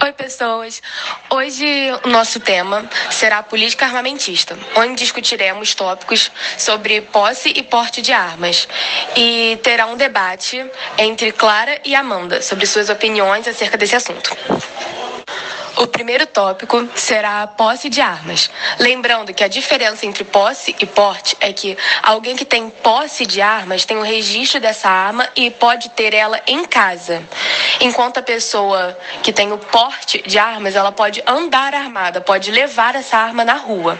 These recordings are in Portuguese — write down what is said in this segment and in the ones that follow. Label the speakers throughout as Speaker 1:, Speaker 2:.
Speaker 1: Oi, pessoas! Hoje o nosso tema será política armamentista, onde discutiremos tópicos sobre posse e porte de armas. E terá um debate entre Clara e Amanda sobre suas opiniões acerca desse assunto. O primeiro tópico será a posse de armas. Lembrando que a diferença entre posse e porte é que alguém que tem posse de armas tem o registro dessa arma e pode ter ela em casa. Enquanto a pessoa que tem o porte de armas, ela pode andar armada, pode levar essa arma na rua.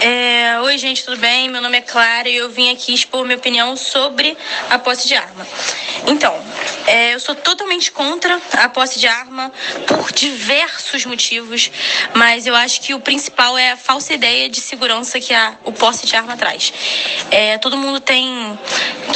Speaker 2: É, Oi, gente, tudo bem? Meu nome é Clara e eu vim aqui expor minha opinião sobre a posse de arma. Então, é, eu sou totalmente contra a posse de arma por diversos motivos, mas eu acho que o principal é a falsa ideia de segurança que a, o posse de arma traz. É, todo mundo tem.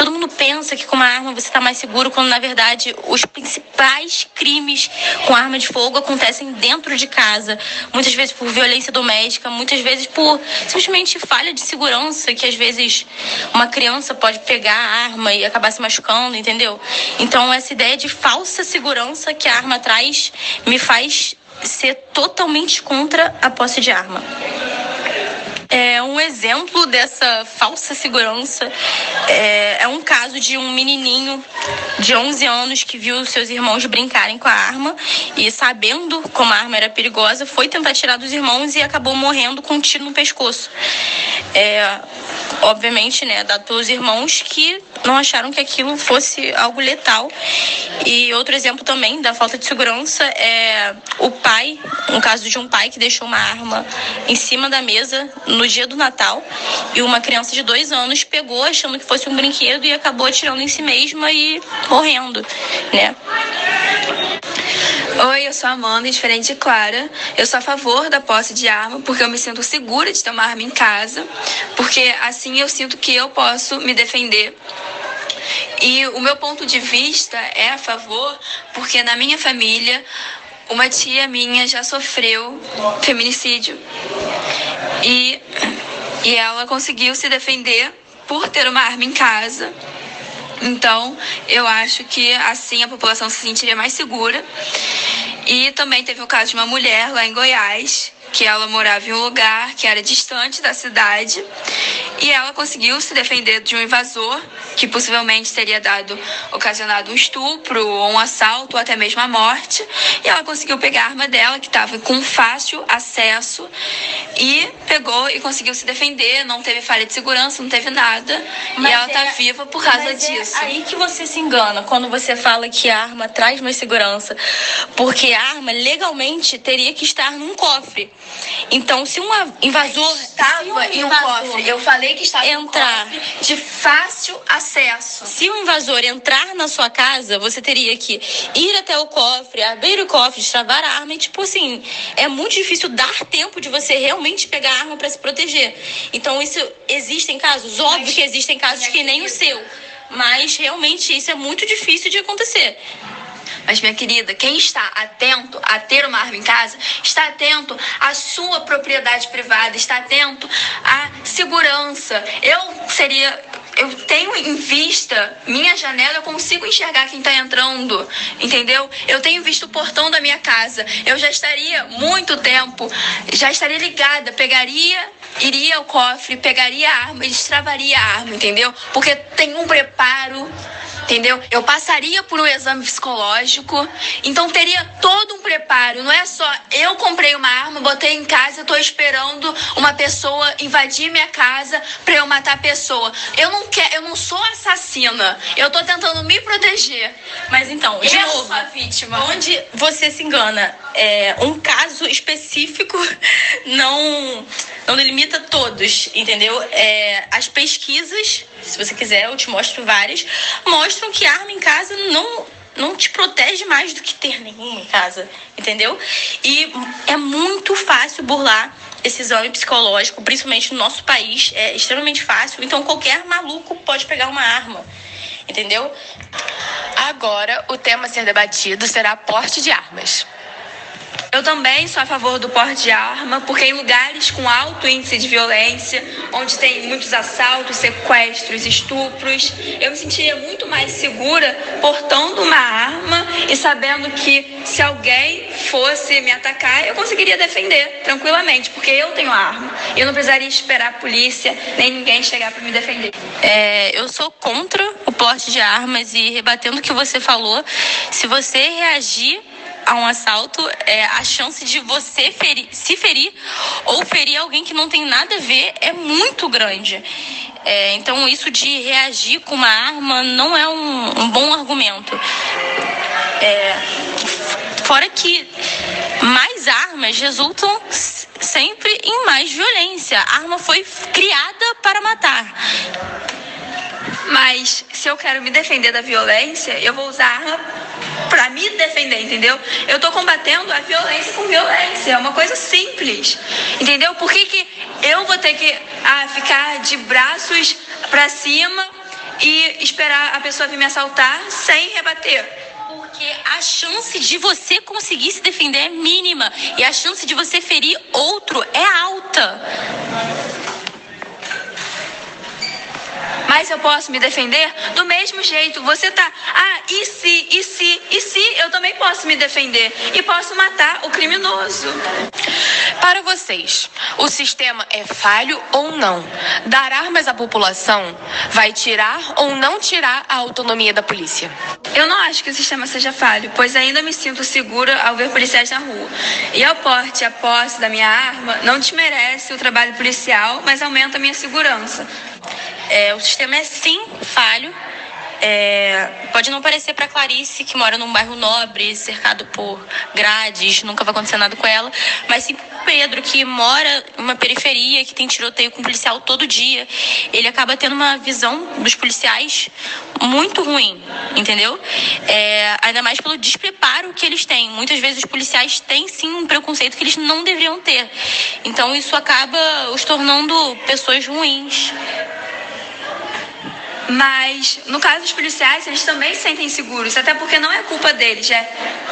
Speaker 2: Todo mundo pensa que com uma arma você está mais seguro, quando na verdade os principais crimes com arma de fogo acontecem dentro de casa. Muitas vezes por violência doméstica, muitas vezes por simplesmente falha de segurança, que às vezes uma criança pode pegar a arma e acabar se machucando, entendeu? Então, essa ideia de falsa segurança que a arma traz me faz ser totalmente contra a posse de arma. É um exemplo dessa falsa segurança é, é, um caso de um menininho de 11 anos que viu seus irmãos brincarem com a arma e, sabendo como a arma era perigosa, foi tentar tirar dos irmãos e acabou morrendo com um tiro no pescoço. É, obviamente, né, dado pelos irmãos que não acharam que aquilo fosse algo letal. E outro exemplo também da falta de segurança é o pai, um caso de um pai que deixou uma arma em cima da mesa no dia do Natal e uma criança de dois anos pegou achando que fosse um brinquedo e acabou atirando em si mesma e morrendo, né?
Speaker 3: Oi, eu sou Amanda, e diferente de Clara. Eu sou a favor da posse de arma porque eu me sinto segura de uma arma em casa, porque assim eu sinto que eu posso me defender. E o meu ponto de vista é a favor porque na minha família uma tia minha já sofreu feminicídio e, e ela conseguiu se defender por ter uma arma em casa. Então, eu acho que assim a população se sentiria mais segura. E também teve o caso de uma mulher lá em Goiás, que ela morava em um lugar que era distante da cidade e ela conseguiu se defender de um invasor que possivelmente teria dado ocasionado um estupro ou um assalto ou até mesmo a morte e ela conseguiu pegar a arma dela que estava com fácil acesso e pegou e conseguiu se defender não teve falha de segurança não teve nada mas e ela está é, viva por causa
Speaker 2: é
Speaker 3: disso.
Speaker 2: é aí que você se engana quando você fala que a arma traz mais segurança porque a arma legalmente teria que estar num cofre então, se um invasor
Speaker 3: estava um em um cofre, eu falei que estava
Speaker 2: entrar
Speaker 3: um cofre de fácil acesso.
Speaker 2: Se um invasor entrar na sua casa, você teria que ir até o cofre, abrir o cofre, destravar a arma e tipo assim, é muito difícil dar tempo de você realmente pegar a arma para se proteger. Então, isso existem casos, óbvio mas, que existem casos que nem o seu, mas realmente isso é muito difícil de acontecer.
Speaker 3: Mas, minha querida, quem está atento a ter uma arma em casa, está atento à sua propriedade privada, está atento à segurança. Eu seria eu tenho em vista minha janela, eu consigo enxergar quem está entrando, entendeu? Eu tenho visto o portão da minha casa. Eu já estaria muito tempo, já estaria ligada, pegaria, iria ao cofre, pegaria a arma e destravaria a arma, entendeu? Porque tem um preparo entendeu? Eu passaria por um exame psicológico, então teria todo um preparo. Não é só eu comprei uma arma, botei em casa, estou esperando uma pessoa invadir minha casa para eu matar a pessoa. Eu não quero, eu não sou assassina. Eu estou tentando me proteger.
Speaker 2: Mas então, de
Speaker 3: eu
Speaker 2: novo,
Speaker 3: sou a vítima.
Speaker 2: Onde você se engana? É, um caso específico não não delimita todos, entendeu? É, as pesquisas, você quiser, eu te mostro várias, mostram que arma em casa não não te protege mais do que ter nenhuma em casa, entendeu? E é muito fácil burlar esse exame psicológico, principalmente no nosso país, é extremamente fácil. Então qualquer maluco pode pegar uma arma, entendeu?
Speaker 1: Agora, o tema a ser debatido será porte de armas.
Speaker 3: Eu também sou a favor do porte de arma, porque em lugares com alto índice de violência, onde tem muitos assaltos, sequestros, estupros, eu me sentiria muito mais segura portando uma arma e sabendo que se alguém fosse me atacar, eu conseguiria defender tranquilamente, porque eu tenho arma. Eu não precisaria esperar a polícia nem ninguém chegar para me defender.
Speaker 2: É, eu sou contra o porte de armas e rebatendo o que você falou, se você reagir a um assalto, é, a chance de você ferir, se ferir ou ferir alguém que não tem nada a ver é muito grande. É, então, isso de reagir com uma arma não é um, um bom argumento. É, fora que mais armas resultam sempre em mais violência. A arma foi criada para matar.
Speaker 3: Mas se eu quero me defender da violência, eu vou usar arma para me defender, entendeu? Eu tô combatendo a violência com violência, é uma coisa simples, entendeu? Por que, que eu vou ter que ah, ficar de braços para cima e esperar a pessoa vir me assaltar sem rebater?
Speaker 2: Porque a chance de você conseguir se defender é mínima e a chance de você ferir outro é alta.
Speaker 3: Mas eu posso me defender do mesmo jeito. Você tá, ah, e se, e se, e se eu também posso me defender e posso matar o criminoso.
Speaker 1: Para vocês, o sistema é falho ou não? Dar armas à população vai tirar ou não tirar a autonomia da polícia?
Speaker 3: Eu não acho que o sistema seja falho, pois ainda me sinto segura ao ver policiais na rua. E ao porte a posse da minha arma não desmerece o trabalho policial, mas aumenta a minha segurança.
Speaker 2: É, o sistema é sim falho. É, pode não parecer para Clarice, que mora num bairro nobre, cercado por grades, nunca vai acontecer nada com ela, mas sim Pedro, que mora em uma periferia, que tem tiroteio com policial todo dia, ele acaba tendo uma visão dos policiais muito ruim, entendeu? É, ainda mais pelo despreparo que eles têm. Muitas vezes os policiais têm sim um preconceito que eles não deveriam ter. Então isso acaba os tornando pessoas ruins.
Speaker 3: Mas, no caso dos policiais, eles também se sentem seguros, até porque não é culpa deles, é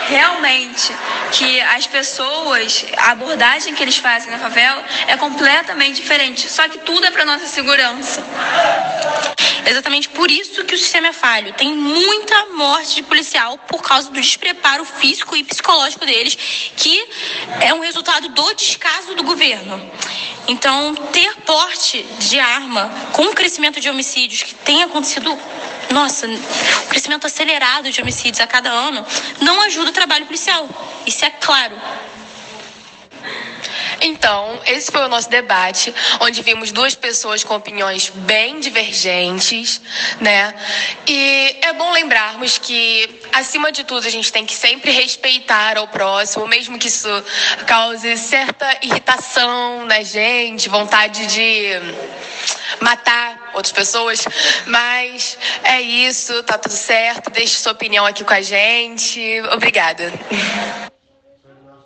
Speaker 3: realmente que as pessoas, a abordagem que eles fazem na favela é completamente diferente. Só que tudo é para nossa segurança.
Speaker 2: Exatamente por isso que o sistema é falho. Tem muita morte de policial por causa do despreparo físico e psicológico deles, que é um resultado do descaso do governo. Então, ter porte de arma com o crescimento de homicídios que tem acontecido, nossa, o crescimento acelerado de homicídios a cada ano, não ajuda o trabalho policial. Isso é claro.
Speaker 1: Então, esse foi o nosso debate, onde vimos duas pessoas com opiniões bem divergentes, né? E é bom lembrarmos que, acima de tudo, a gente tem que sempre respeitar ao próximo, mesmo que isso cause certa irritação na gente, vontade de matar outras pessoas, mas é isso, tá tudo certo. Deixe sua opinião aqui com a gente. Obrigada.